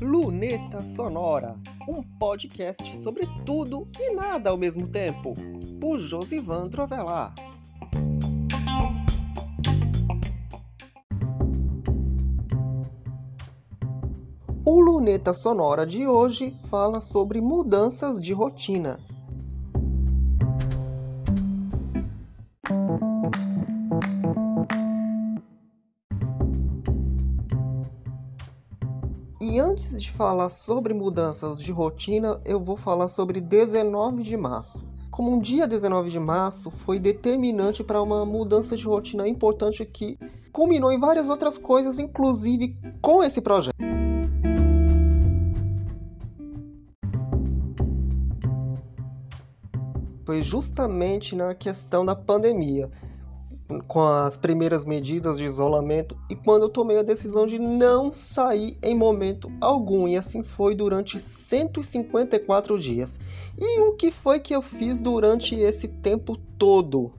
Luneta Sonora, um podcast sobre tudo e nada ao mesmo tempo, por Josivan Trovelar. O Luneta Sonora de hoje fala sobre mudanças de rotina. E antes de falar sobre mudanças de rotina, eu vou falar sobre 19 de março. Como um dia 19 de março foi determinante para uma mudança de rotina importante que culminou em várias outras coisas, inclusive com esse projeto. Foi justamente na questão da pandemia com as primeiras medidas de isolamento e quando eu tomei a decisão de não sair em momento algum, e assim foi durante 154 dias. E o que foi que eu fiz durante esse tempo todo?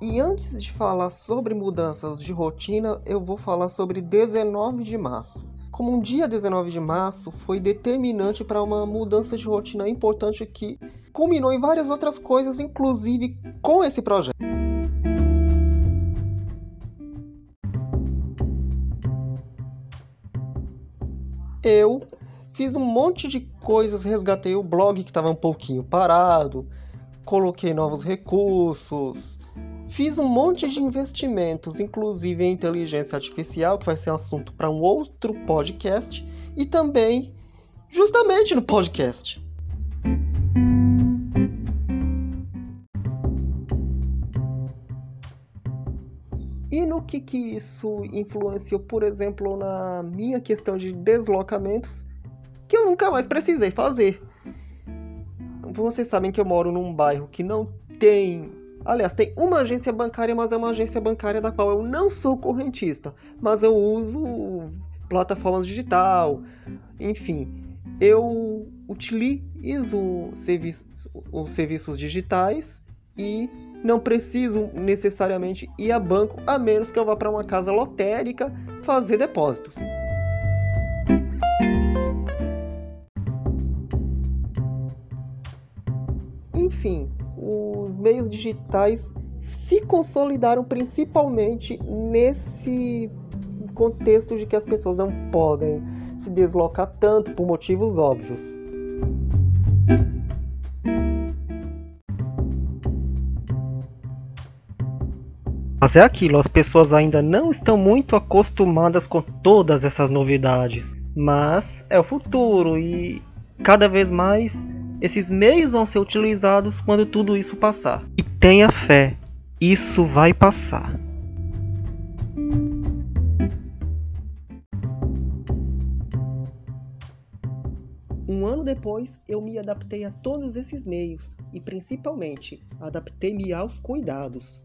E antes de falar sobre mudanças de rotina, eu vou falar sobre 19 de março como um dia 19 de março foi determinante para uma mudança de rotina importante que culminou em várias outras coisas, inclusive com esse projeto. Eu fiz um monte de coisas, resgatei o blog que estava um pouquinho parado, coloquei novos recursos, Fiz um monte de investimentos, inclusive em inteligência artificial, que vai ser assunto para um outro podcast, e também justamente no podcast. E no que, que isso influenciou, por exemplo, na minha questão de deslocamentos, que eu nunca mais precisei fazer. Vocês sabem que eu moro num bairro que não tem Aliás, tem uma agência bancária, mas é uma agência bancária da qual eu não sou correntista, mas eu uso plataformas digital, enfim, eu utilizo serviços, os serviços digitais e não preciso necessariamente ir a banco, a menos que eu vá para uma casa lotérica fazer depósitos. Digitais se consolidaram principalmente nesse contexto de que as pessoas não podem se deslocar tanto por motivos óbvios. Mas é aquilo, as pessoas ainda não estão muito acostumadas com todas essas novidades. Mas é o futuro e cada vez mais esses meios vão ser utilizados quando tudo isso passar. Tenha fé, isso vai passar. Um ano depois, eu me adaptei a todos esses meios e, principalmente, adaptei-me aos cuidados.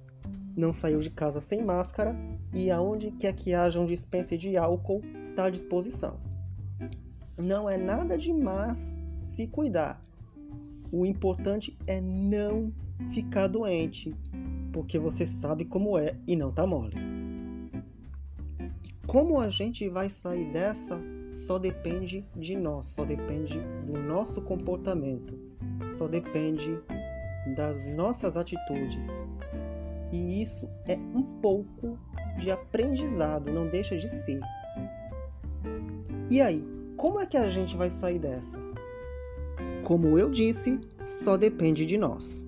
Não saiu de casa sem máscara e aonde quer que haja um dispenser de álcool está à disposição. Não é nada demais se cuidar, o importante é não ficar doente, porque você sabe como é e não tá mole. Como a gente vai sair dessa só depende de nós, só depende do nosso comportamento, só depende das nossas atitudes. E isso é um pouco de aprendizado, não deixa de ser. E aí, como é que a gente vai sair dessa? como eu disse, só depende de nós.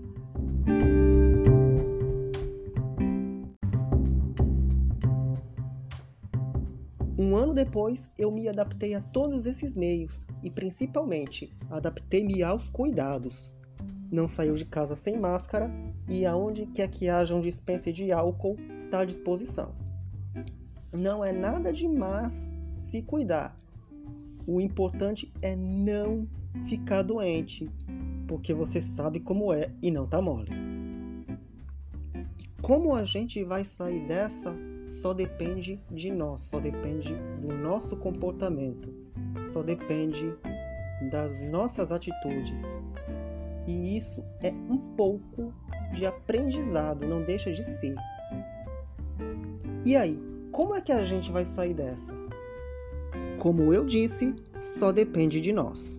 Ano depois, eu me adaptei a todos esses meios e, principalmente, adaptei-me aos cuidados. Não saiu de casa sem máscara e, aonde quer que haja um dispenser de álcool, está à disposição. Não é nada demais se cuidar. O importante é não ficar doente, porque você sabe como é e não tá mole. Como a gente vai sair dessa só depende de nós, só depende do nosso comportamento, só depende das nossas atitudes. E isso é um pouco de aprendizado, não deixa de ser. E aí, como é que a gente vai sair dessa? Como eu disse, só depende de nós.